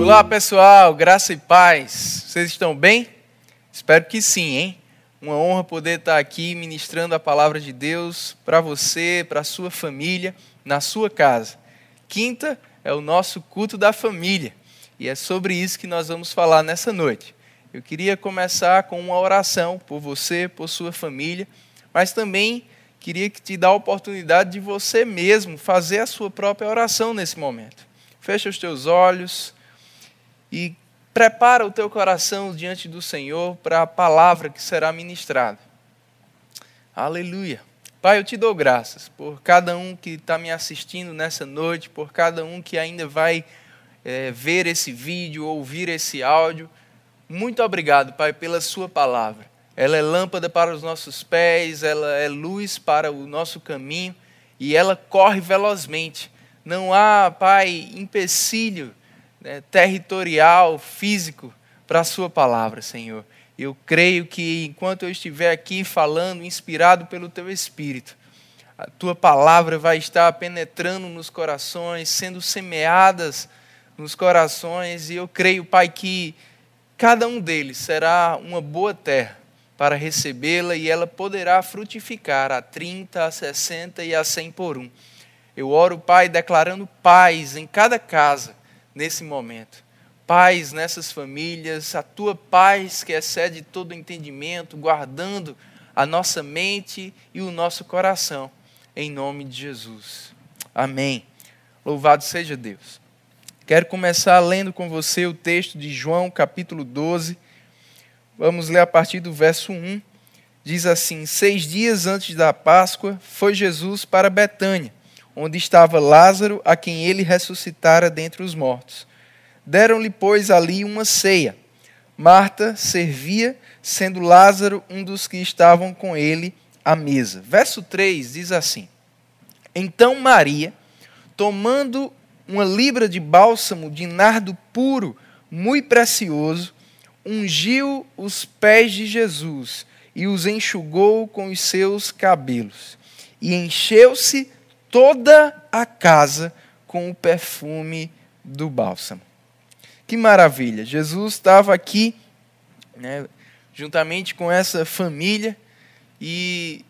Olá pessoal, graça e paz. Vocês estão bem? Espero que sim, hein? Uma honra poder estar aqui ministrando a palavra de Deus para você, para a sua família, na sua casa. Quinta é o nosso culto da família e é sobre isso que nós vamos falar nessa noite. Eu queria começar com uma oração por você, por sua família, mas também queria te dar a oportunidade de você mesmo fazer a sua própria oração nesse momento. Fecha os teus olhos e prepara o teu coração diante do Senhor para a palavra que será ministrada. Aleluia. Pai, eu te dou graças por cada um que está me assistindo nessa noite, por cada um que ainda vai é, ver esse vídeo, ouvir esse áudio. Muito obrigado, Pai, pela Sua palavra. Ela é lâmpada para os nossos pés, ela é luz para o nosso caminho e ela corre velozmente. Não há, Pai, empecilho né, territorial, físico para a Sua palavra, Senhor. Eu creio que enquanto eu estiver aqui falando, inspirado pelo Teu Espírito, a Tua palavra vai estar penetrando nos corações, sendo semeadas nos corações, e eu creio, Pai, que cada um deles será uma boa terra para recebê-la e ela poderá frutificar a 30, a 60 e a 100 por um. Eu oro, Pai, declarando paz em cada casa nesse momento. Paz nessas famílias, a tua paz que excede todo entendimento, guardando a nossa mente e o nosso coração, em nome de Jesus. Amém. Louvado seja Deus. Quero começar lendo com você o texto de João, capítulo 12. Vamos ler a partir do verso 1. Diz assim: Seis dias antes da Páscoa, foi Jesus para Betânia, onde estava Lázaro, a quem ele ressuscitara dentre os mortos. Deram-lhe, pois, ali uma ceia. Marta servia, sendo Lázaro um dos que estavam com ele à mesa. Verso 3 diz assim: Então Maria, tomando uma libra de bálsamo de nardo puro, muito precioso, ungiu os pés de Jesus e os enxugou com os seus cabelos. E encheu-se toda a casa com o perfume do bálsamo. Que maravilha! Jesus estava aqui, né, juntamente com essa família, e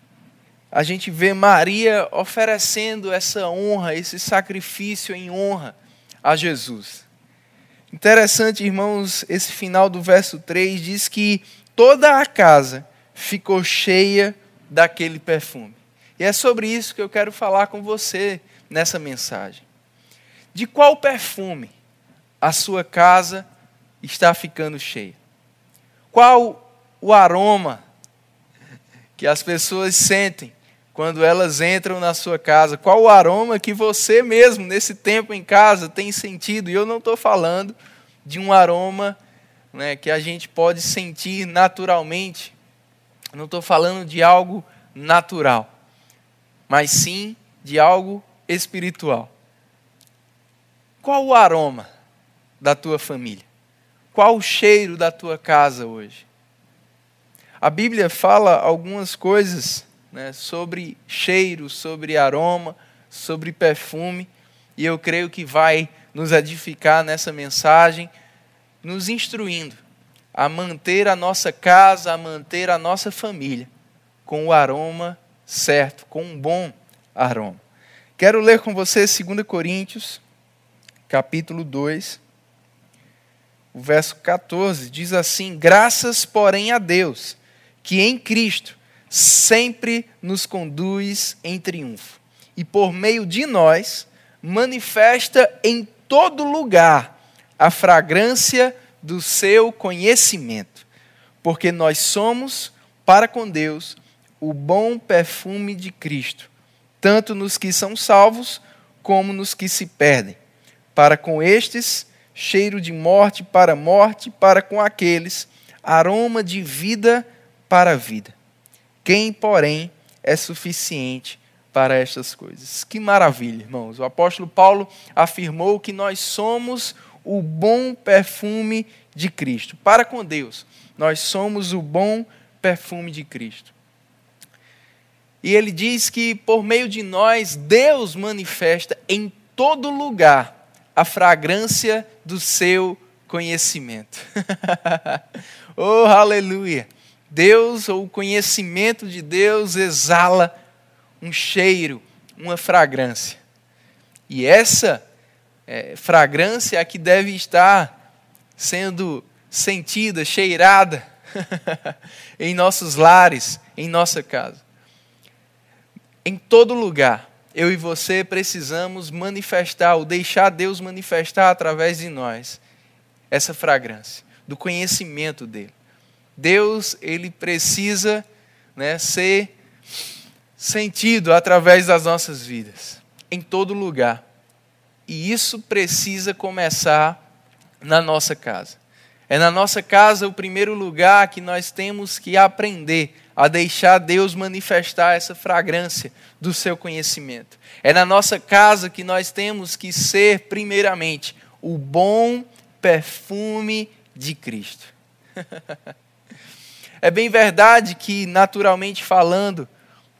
a gente vê Maria oferecendo essa honra, esse sacrifício em honra a Jesus. Interessante, irmãos, esse final do verso 3 diz que toda a casa ficou cheia daquele perfume. E é sobre isso que eu quero falar com você nessa mensagem. De qual perfume a sua casa está ficando cheia? Qual o aroma que as pessoas sentem quando elas entram na sua casa? Qual o aroma que você mesmo, nesse tempo em casa, tem sentido? E eu não estou falando de um aroma né, que a gente pode sentir naturalmente. não estou falando de algo natural, mas sim de algo espiritual. Qual o aroma da tua família? Qual o cheiro da tua casa hoje? A Bíblia fala algumas coisas né, sobre cheiro, sobre aroma, sobre perfume, e eu creio que vai nos edificar nessa mensagem, nos instruindo a manter a nossa casa, a manter a nossa família com o aroma certo, com um bom aroma. Quero ler com você 2 Coríntios, capítulo 2, o verso 14, diz assim: Graças, porém, a Deus, que em Cristo sempre nos conduz em triunfo. E por meio de nós, manifesta em todo lugar a fragrância do seu conhecimento. Porque nós somos, para com Deus, o bom perfume de Cristo, tanto nos que são salvos, como nos que se perdem. Para com estes, cheiro de morte para morte, para com aqueles, aroma de vida para vida. Quem, porém, é suficiente para estas coisas? Que maravilha, irmãos. O apóstolo Paulo afirmou que nós somos o bom perfume de Cristo. Para com Deus, nós somos o bom perfume de Cristo. E ele diz que por meio de nós, Deus manifesta em todo lugar a fragrância do seu conhecimento. oh, aleluia! Deus, ou o conhecimento de Deus, exala um cheiro, uma fragrância. E essa é, fragrância é a que deve estar sendo sentida, cheirada em nossos lares, em nossa casa. Em todo lugar, eu e você precisamos manifestar, ou deixar Deus manifestar através de nós, essa fragrância, do conhecimento dele. Deus, ele precisa né, ser sentido através das nossas vidas, em todo lugar. E isso precisa começar na nossa casa. É na nossa casa o primeiro lugar que nós temos que aprender a deixar Deus manifestar essa fragrância do seu conhecimento. É na nossa casa que nós temos que ser, primeiramente, o bom perfume de Cristo. é bem verdade que, naturalmente falando,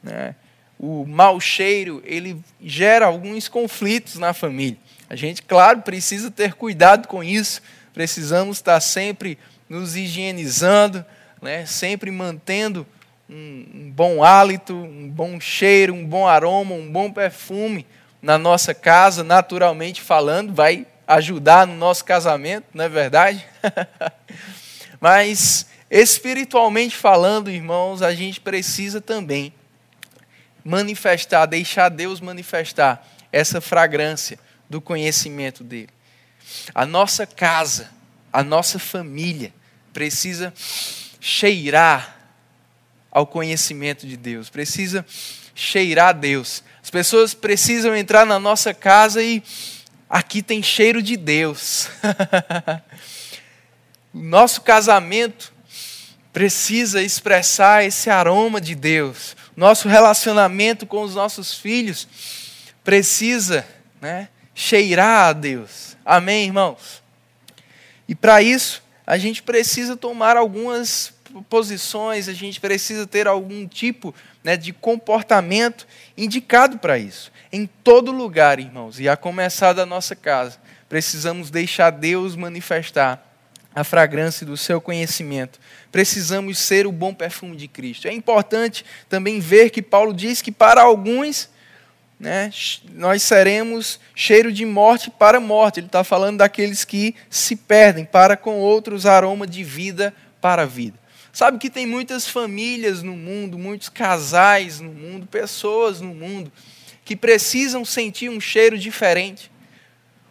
né, o mau cheiro ele gera alguns conflitos na família. A gente, claro, precisa ter cuidado com isso. Precisamos estar sempre nos higienizando, né, sempre mantendo um, um bom hálito, um bom cheiro, um bom aroma, um bom perfume na nossa casa, naturalmente falando, vai ajudar no nosso casamento, não é verdade? Mas espiritualmente falando, irmãos, a gente precisa também manifestar, deixar Deus manifestar essa fragrância do conhecimento dele. A nossa casa, a nossa família precisa cheirar ao conhecimento de Deus, precisa cheirar a Deus. As pessoas precisam entrar na nossa casa e aqui tem cheiro de Deus. Nosso casamento precisa expressar esse aroma de Deus. Nosso relacionamento com os nossos filhos precisa né, cheirar a Deus. Amém, irmãos? E para isso, a gente precisa tomar algumas posições, a gente precisa ter algum tipo né, de comportamento indicado para isso. Em todo lugar, irmãos, e a começar da nossa casa, precisamos deixar Deus manifestar a fragrância do seu conhecimento. Precisamos ser o bom perfume de Cristo. É importante também ver que Paulo diz que para alguns né, nós seremos cheiro de morte para morte. Ele está falando daqueles que se perdem, para com outros aroma de vida para vida. Sabe que tem muitas famílias no mundo, muitos casais no mundo, pessoas no mundo, que precisam sentir um cheiro diferente.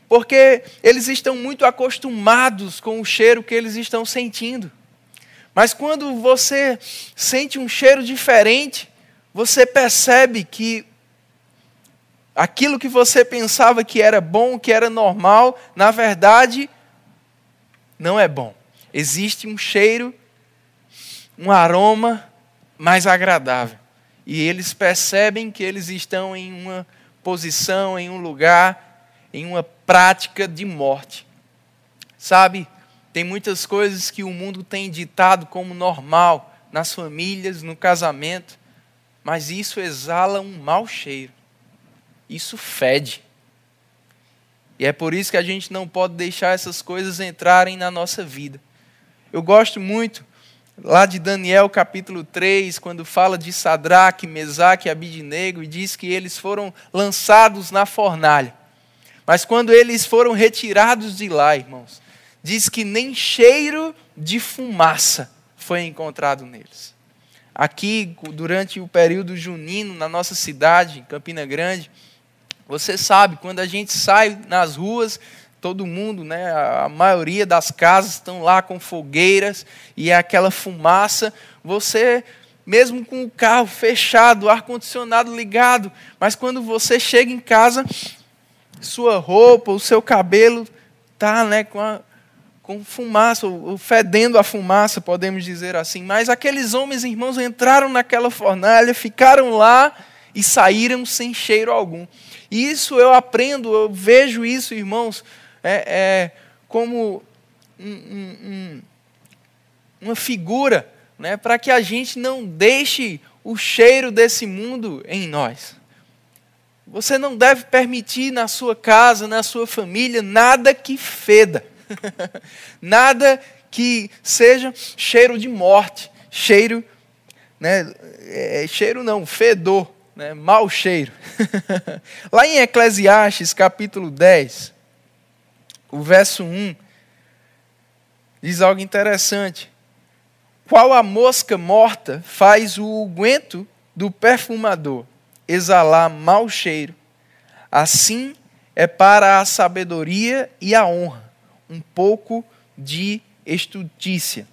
Porque eles estão muito acostumados com o cheiro que eles estão sentindo. Mas quando você sente um cheiro diferente, você percebe que aquilo que você pensava que era bom, que era normal, na verdade, não é bom. Existe um cheiro um aroma mais agradável. E eles percebem que eles estão em uma posição, em um lugar, em uma prática de morte. Sabe, tem muitas coisas que o mundo tem ditado como normal nas famílias, no casamento, mas isso exala um mau cheiro. Isso fede. E é por isso que a gente não pode deixar essas coisas entrarem na nossa vida. Eu gosto muito lá de Daniel capítulo 3, quando fala de Sadraque, Mesaque e Abidinego, e diz que eles foram lançados na fornalha. Mas quando eles foram retirados de lá, irmãos, diz que nem cheiro de fumaça foi encontrado neles. Aqui, durante o período junino, na nossa cidade, em Campina Grande, você sabe, quando a gente sai nas ruas, todo mundo, né, a maioria das casas estão lá com fogueiras e é aquela fumaça. Você, mesmo com o carro fechado, ar-condicionado ligado, mas quando você chega em casa, sua roupa, o seu cabelo está né, com, com fumaça, ou fedendo a fumaça, podemos dizer assim. Mas aqueles homens, irmãos, entraram naquela fornalha, ficaram lá e saíram sem cheiro algum. E isso eu aprendo, eu vejo isso, irmãos, é, é como um, um, um, uma figura né, para que a gente não deixe o cheiro desse mundo em nós. Você não deve permitir na sua casa, na sua família, nada que feda. nada que seja cheiro de morte, cheiro, né, é, cheiro não, fedor, né, mau cheiro. Lá em Eclesiastes capítulo 10, o verso 1, diz algo interessante. Qual a mosca morta faz o unguento do perfumador exalar mau cheiro, assim é para a sabedoria e a honra um pouco de estutícia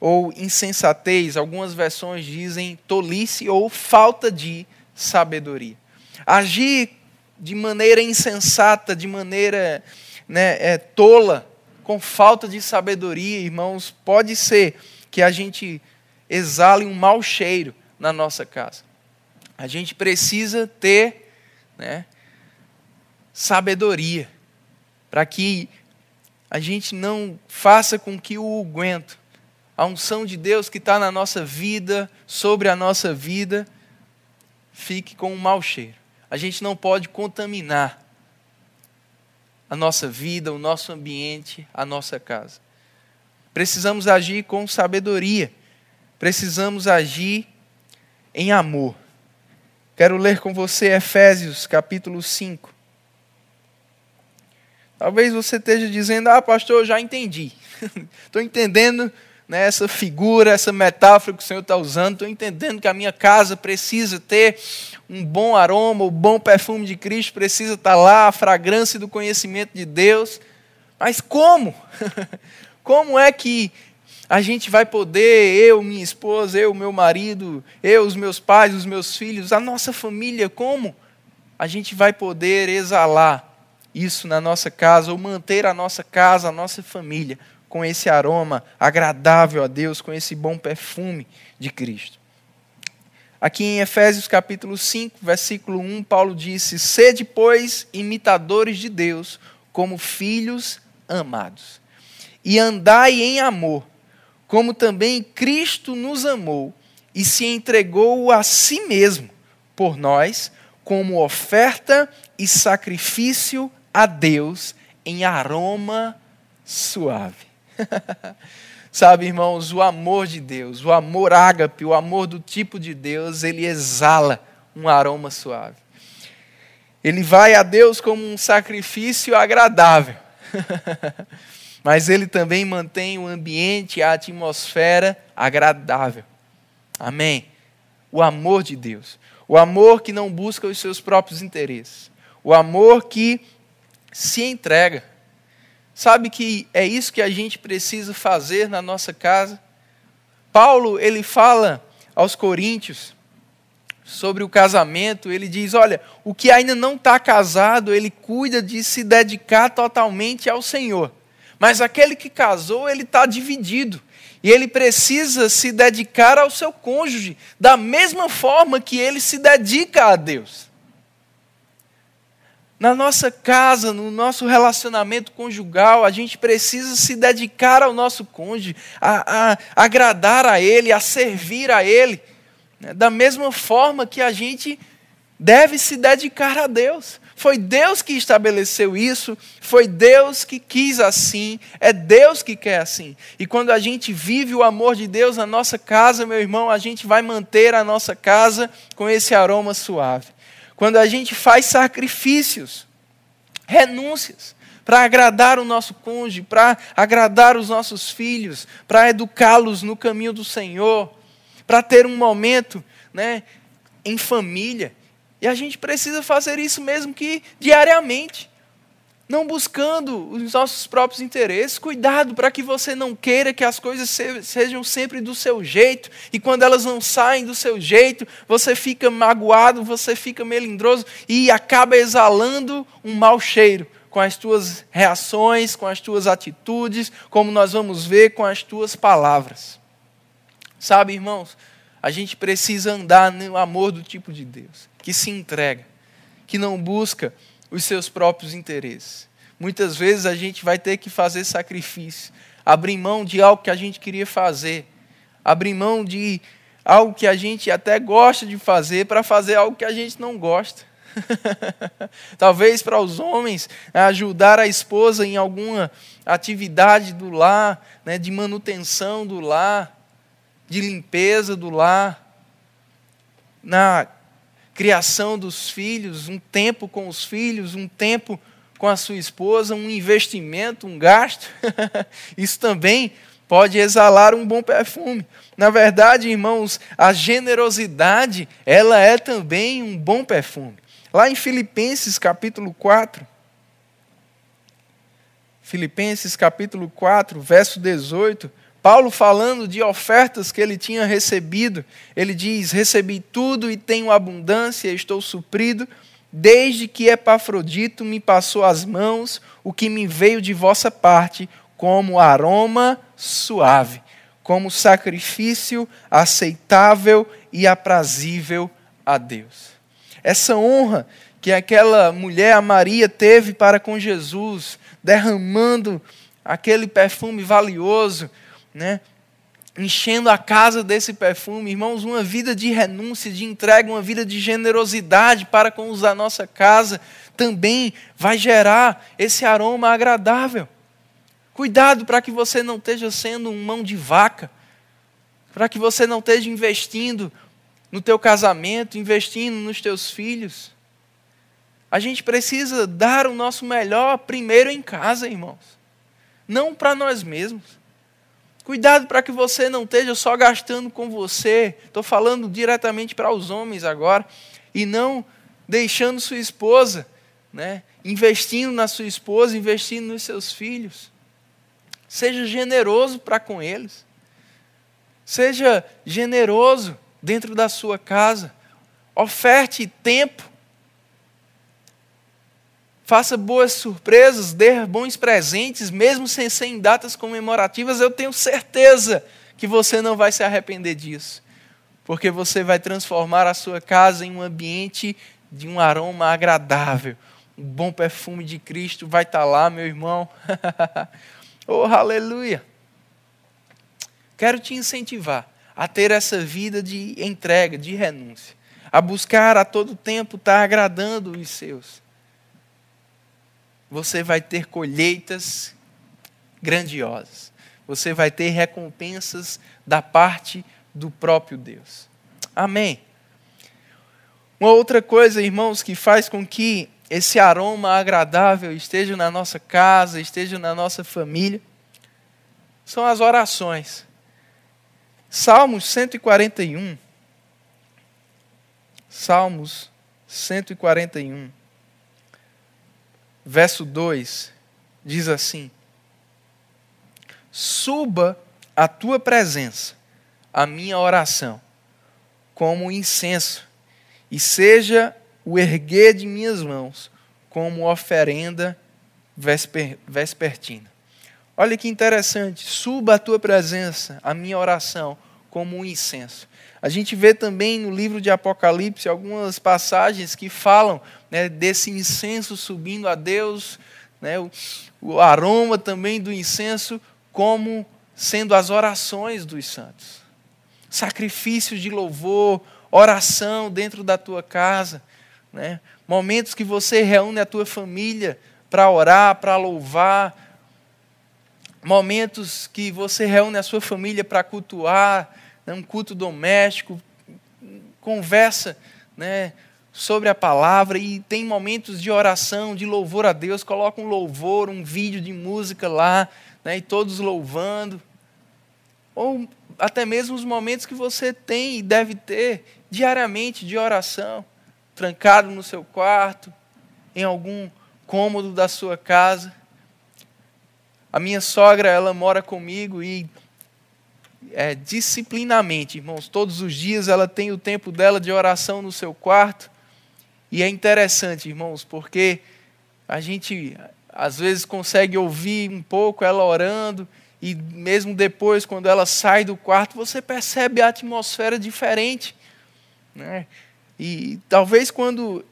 ou insensatez, algumas versões dizem tolice ou falta de sabedoria. Agir de maneira insensata, de maneira né, é, tola, com falta de sabedoria, irmãos, pode ser que a gente exale um mau cheiro na nossa casa. A gente precisa ter né, sabedoria para que a gente não faça com que o aguento, a unção de Deus que está na nossa vida, sobre a nossa vida, fique com um mau cheiro. A gente não pode contaminar a nossa vida, o nosso ambiente, a nossa casa. Precisamos agir com sabedoria, precisamos agir em amor. Quero ler com você Efésios capítulo 5. Talvez você esteja dizendo, ah, pastor, já entendi. Estou entendendo né, essa figura, essa metáfora que o Senhor está usando. Estou entendendo que a minha casa precisa ter um bom aroma, o bom perfume de Cristo precisa estar tá lá, a fragrância do conhecimento de Deus. Mas como? Como é que a gente vai poder, eu, minha esposa, eu, meu marido, eu, os meus pais, os meus filhos, a nossa família, como a gente vai poder exalar isso na nossa casa, ou manter a nossa casa, a nossa família, com esse aroma agradável a Deus, com esse bom perfume de Cristo. Aqui em Efésios capítulo 5, versículo 1, Paulo disse: Sede, pois, imitadores de Deus, como filhos amados, e andai em amor, como também Cristo nos amou e se entregou a si mesmo por nós, como oferta e sacrifício a Deus em aroma suave. Sabe, irmãos, o amor de Deus, o amor ágape, o amor do tipo de Deus, ele exala um aroma suave. Ele vai a Deus como um sacrifício agradável. Mas ele também mantém o ambiente, a atmosfera agradável. Amém. O amor de Deus. O amor que não busca os seus próprios interesses. O amor que se entrega. Sabe que é isso que a gente precisa fazer na nossa casa? Paulo, ele fala aos coríntios sobre o casamento, ele diz: olha, o que ainda não está casado, ele cuida de se dedicar totalmente ao Senhor. Mas aquele que casou, ele está dividido. E ele precisa se dedicar ao seu cônjuge, da mesma forma que ele se dedica a Deus na nossa casa, no nosso relacionamento conjugal, a gente precisa se dedicar ao nosso cônjuge, a, a agradar a ele, a servir a ele, né? da mesma forma que a gente deve se dedicar a Deus. Foi Deus que estabeleceu isso, foi Deus que quis assim, é Deus que quer assim. E quando a gente vive o amor de Deus na nossa casa, meu irmão, a gente vai manter a nossa casa com esse aroma suave quando a gente faz sacrifícios, renúncias, para agradar o nosso cônjuge, para agradar os nossos filhos, para educá-los no caminho do Senhor, para ter um momento né, em família. E a gente precisa fazer isso mesmo que diariamente não buscando os nossos próprios interesses. Cuidado para que você não queira que as coisas sejam sempre do seu jeito, e quando elas não saem do seu jeito, você fica magoado, você fica melindroso e acaba exalando um mau cheiro com as tuas reações, com as tuas atitudes, como nós vamos ver com as tuas palavras. Sabe, irmãos, a gente precisa andar no amor do tipo de Deus, que se entrega, que não busca os seus próprios interesses. Muitas vezes a gente vai ter que fazer sacrifício, abrir mão de algo que a gente queria fazer, abrir mão de algo que a gente até gosta de fazer para fazer algo que a gente não gosta. Talvez para os homens ajudar a esposa em alguma atividade do lar, né, de manutenção do lar, de limpeza do lar, na criação dos filhos, um tempo com os filhos, um tempo com a sua esposa, um investimento, um gasto. Isso também pode exalar um bom perfume. Na verdade, irmãos, a generosidade, ela é também um bom perfume. Lá em Filipenses capítulo 4, Filipenses capítulo 4, verso 18, Paulo falando de ofertas que ele tinha recebido, ele diz: Recebi tudo e tenho abundância, estou suprido, desde que Epafrodito me passou as mãos o que me veio de vossa parte, como aroma suave, como sacrifício aceitável e aprazível a Deus. Essa honra que aquela mulher, a Maria, teve para com Jesus, derramando aquele perfume valioso, né? enchendo a casa desse perfume, irmãos, uma vida de renúncia, de entrega, uma vida de generosidade para com os da nossa casa, também vai gerar esse aroma agradável. Cuidado para que você não esteja sendo um mão de vaca, para que você não esteja investindo no teu casamento, investindo nos teus filhos. A gente precisa dar o nosso melhor primeiro em casa, irmãos. Não para nós mesmos. Cuidado para que você não esteja só gastando com você. Estou falando diretamente para os homens agora. E não deixando sua esposa, né, investindo na sua esposa, investindo nos seus filhos. Seja generoso para com eles. Seja generoso dentro da sua casa. Oferte tempo. Faça boas surpresas, dê bons presentes, mesmo sem ser em datas comemorativas. Eu tenho certeza que você não vai se arrepender disso. Porque você vai transformar a sua casa em um ambiente de um aroma agradável. Um bom perfume de Cristo vai estar lá, meu irmão. Oh, aleluia! Quero te incentivar a ter essa vida de entrega, de renúncia, a buscar a todo tempo estar agradando os seus. Você vai ter colheitas grandiosas. Você vai ter recompensas da parte do próprio Deus. Amém. Uma outra coisa, irmãos, que faz com que esse aroma agradável esteja na nossa casa, esteja na nossa família, são as orações. Salmos 141. Salmos 141, verso 2, diz assim: Suba a tua presença, a minha oração, como incenso, e seja o erguer de minhas mãos como oferenda vesper, vespertina. Olha que interessante, suba a tua presença, a minha oração, como um incenso. A gente vê também no livro de Apocalipse algumas passagens que falam né, desse incenso subindo a Deus, né, o, o aroma também do incenso, como sendo as orações dos santos. Sacrifícios de louvor, oração dentro da tua casa. Né? Momentos que você reúne a tua família para orar, para louvar. Momentos que você reúne a sua família para cultuar, né? um culto doméstico, conversa né? sobre a palavra e tem momentos de oração, de louvor a Deus. Coloca um louvor, um vídeo de música lá, né? e todos louvando. Ou até mesmo os momentos que você tem e deve ter diariamente de oração trancado no seu quarto, em algum cômodo da sua casa. A minha sogra, ela mora comigo e é, disciplinamente, irmãos, todos os dias ela tem o tempo dela de oração no seu quarto. E é interessante, irmãos, porque a gente às vezes consegue ouvir um pouco ela orando, e mesmo depois, quando ela sai do quarto, você percebe a atmosfera diferente. Né? E talvez quando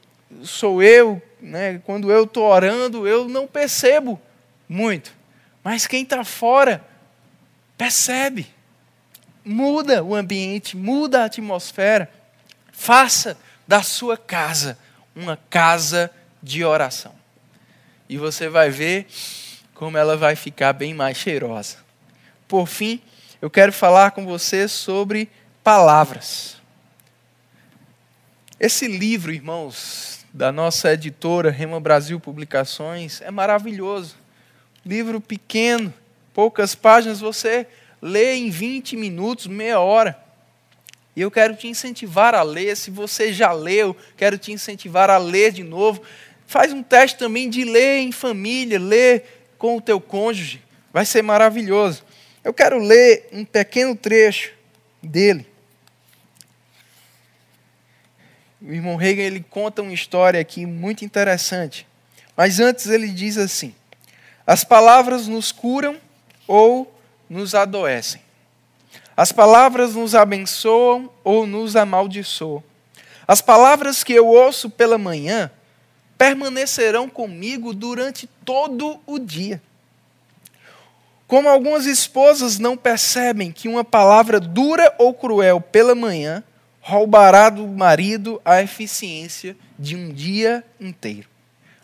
sou eu, né, quando eu estou orando, eu não percebo muito. Mas quem está fora percebe. Muda o ambiente, muda a atmosfera. Faça da sua casa uma casa de oração. E você vai ver como ela vai ficar bem mais cheirosa. Por fim, eu quero falar com você sobre palavras. Esse livro, irmãos, da nossa editora Rema Brasil Publicações, é maravilhoso. Livro pequeno, poucas páginas, você lê em 20 minutos, meia hora. E eu quero te incentivar a ler. Se você já leu, quero te incentivar a ler de novo. Faz um teste também de ler em família, ler com o teu cônjuge. Vai ser maravilhoso. Eu quero ler um pequeno trecho dele. O irmão Reagan ele conta uma história aqui muito interessante. Mas antes ele diz assim: As palavras nos curam ou nos adoecem. As palavras nos abençoam ou nos amaldiçoam. As palavras que eu ouço pela manhã permanecerão comigo durante todo o dia. Como algumas esposas não percebem que uma palavra dura ou cruel pela manhã roubará do marido a eficiência de um dia inteiro.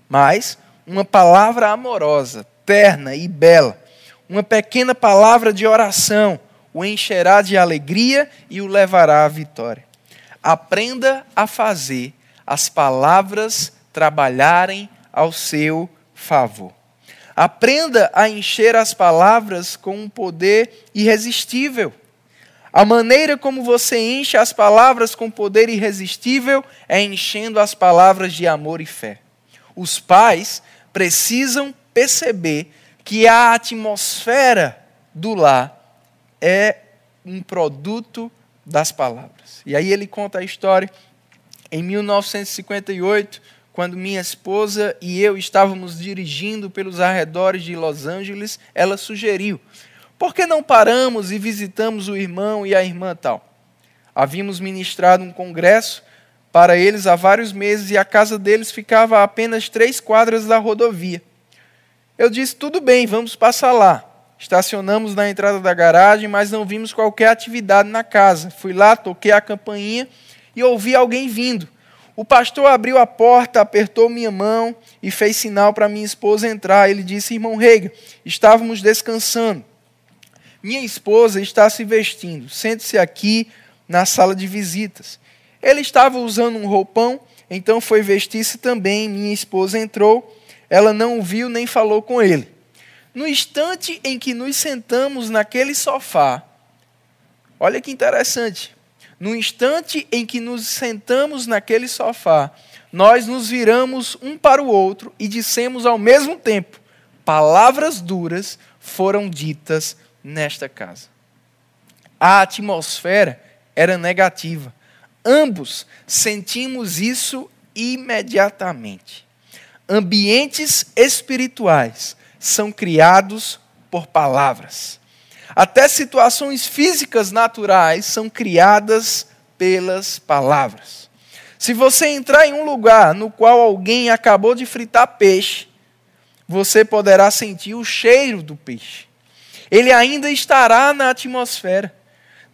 Mas uma palavra amorosa, terna e bela, uma pequena palavra de oração, o encherá de alegria e o levará à vitória. Aprenda a fazer as palavras trabalharem ao seu favor. Aprenda a encher as palavras com um poder irresistível. A maneira como você enche as palavras com poder irresistível é enchendo as palavras de amor e fé. Os pais precisam perceber que a atmosfera do lar é um produto das palavras. E aí ele conta a história. Em 1958, quando minha esposa e eu estávamos dirigindo pelos arredores de Los Angeles, ela sugeriu: por que não paramos e visitamos o irmão e a irmã tal? Havíamos ministrado um congresso para eles há vários meses e a casa deles ficava a apenas três quadras da rodovia. Eu disse: tudo bem, vamos passar lá. Estacionamos na entrada da garagem, mas não vimos qualquer atividade na casa. Fui lá, toquei a campainha e ouvi alguém vindo. O pastor abriu a porta, apertou minha mão e fez sinal para minha esposa entrar. Ele disse: Irmão Reiga, estávamos descansando. Minha esposa está se vestindo. Sente-se aqui na sala de visitas. Ele estava usando um roupão, então foi vestir-se também. Minha esposa entrou. Ela não o viu nem falou com ele. No instante em que nos sentamos naquele sofá, olha que interessante. No instante em que nos sentamos naquele sofá, nós nos viramos um para o outro e dissemos ao mesmo tempo: palavras duras foram ditas nesta casa. A atmosfera era negativa. Ambos sentimos isso imediatamente. Ambientes espirituais são criados por palavras. Até situações físicas naturais são criadas pelas palavras. Se você entrar em um lugar no qual alguém acabou de fritar peixe, você poderá sentir o cheiro do peixe. Ele ainda estará na atmosfera.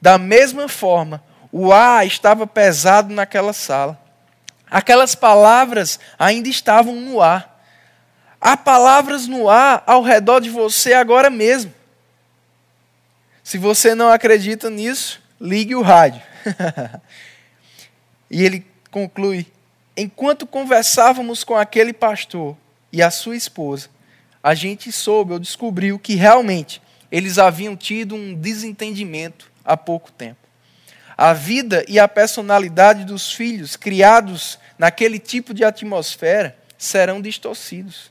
Da mesma forma, o ar estava pesado naquela sala. Aquelas palavras ainda estavam no ar. Há palavras no ar ao redor de você agora mesmo. Se você não acredita nisso, ligue o rádio. e ele conclui: enquanto conversávamos com aquele pastor e a sua esposa, a gente soube ou descobriu que realmente eles haviam tido um desentendimento há pouco tempo. A vida e a personalidade dos filhos criados naquele tipo de atmosfera serão distorcidos.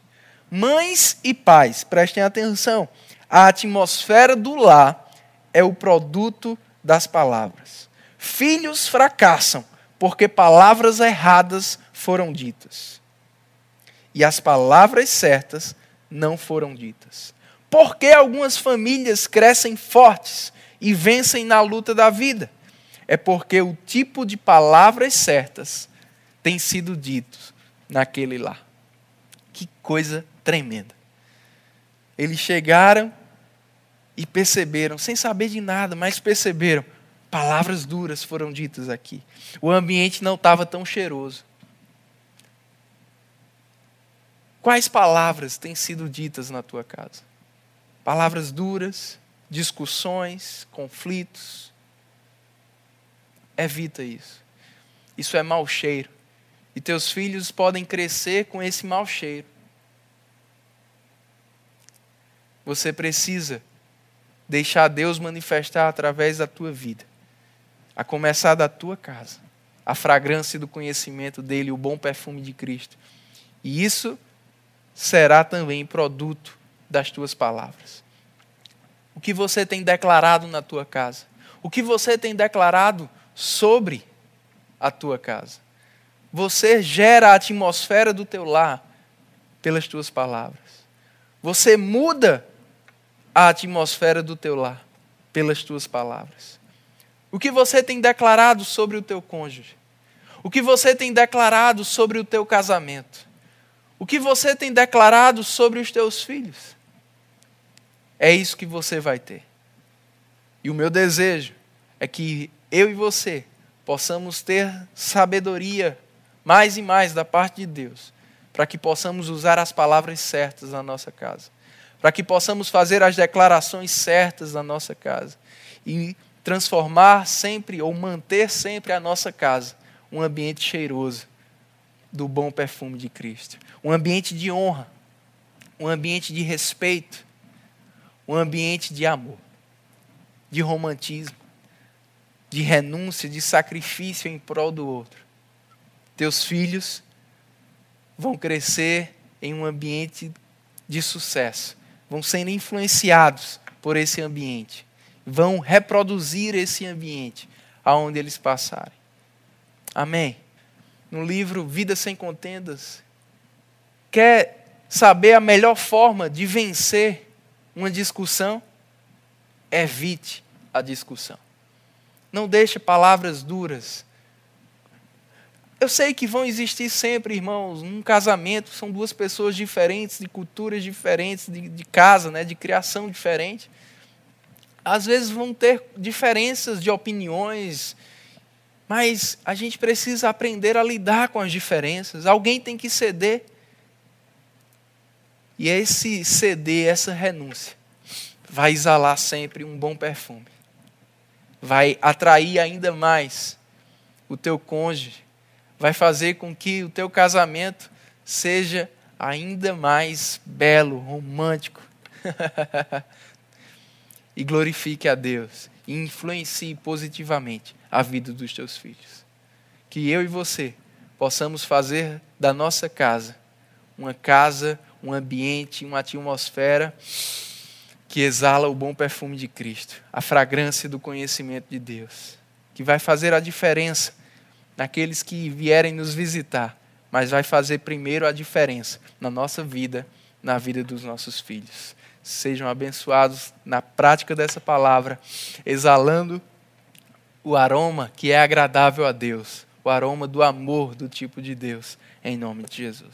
Mães e pais, prestem atenção, a atmosfera do lar é o produto das palavras. Filhos fracassam porque palavras erradas foram ditas. E as palavras certas não foram ditas. Por que algumas famílias crescem fortes e vencem na luta da vida? É porque o tipo de palavras certas tem sido dito naquele lar. Que coisa tremenda. Eles chegaram e perceberam, sem saber de nada, mas perceberam, palavras duras foram ditas aqui. O ambiente não estava tão cheiroso. Quais palavras têm sido ditas na tua casa? Palavras duras, discussões, conflitos. Evita isso. Isso é mau cheiro. E teus filhos podem crescer com esse mau cheiro. Você precisa deixar Deus manifestar através da tua vida, a começar da tua casa, a fragrância do conhecimento dele, o bom perfume de Cristo. E isso será também produto das tuas palavras. O que você tem declarado na tua casa? O que você tem declarado sobre a tua casa? Você gera a atmosfera do teu lar pelas tuas palavras. Você muda a atmosfera do teu lar pelas tuas palavras. O que você tem declarado sobre o teu cônjuge? O que você tem declarado sobre o teu casamento? O que você tem declarado sobre os teus filhos? É isso que você vai ter. E o meu desejo é que eu e você possamos ter sabedoria mais e mais da parte de Deus, para que possamos usar as palavras certas na nossa casa, para que possamos fazer as declarações certas na nossa casa e transformar sempre ou manter sempre a nossa casa um ambiente cheiroso do bom perfume de Cristo. Um ambiente de honra, um ambiente de respeito, um ambiente de amor, de romantismo, de renúncia, de sacrifício em prol do outro. Teus filhos vão crescer em um ambiente de sucesso, vão sendo influenciados por esse ambiente, vão reproduzir esse ambiente aonde eles passarem. Amém no livro Vida Sem Contendas, quer saber a melhor forma de vencer uma discussão? Evite a discussão. Não deixe palavras duras. Eu sei que vão existir sempre, irmãos, num casamento são duas pessoas diferentes, de culturas diferentes, de, de casa, né, de criação diferente. Às vezes vão ter diferenças de opiniões, mas a gente precisa aprender a lidar com as diferenças. Alguém tem que ceder. E esse ceder, essa renúncia, vai exalar sempre um bom perfume. Vai atrair ainda mais o teu cônjuge. Vai fazer com que o teu casamento seja ainda mais belo, romântico. e glorifique a Deus e influencie positivamente a vida dos teus filhos. Que eu e você possamos fazer da nossa casa uma casa, um ambiente, uma atmosfera que exala o bom perfume de Cristo, a fragrância do conhecimento de Deus, que vai fazer a diferença naqueles que vierem nos visitar, mas vai fazer primeiro a diferença na nossa vida, na vida dos nossos filhos. Sejam abençoados na prática dessa palavra, exalando o aroma que é agradável a Deus, o aroma do amor do tipo de Deus, em nome de Jesus.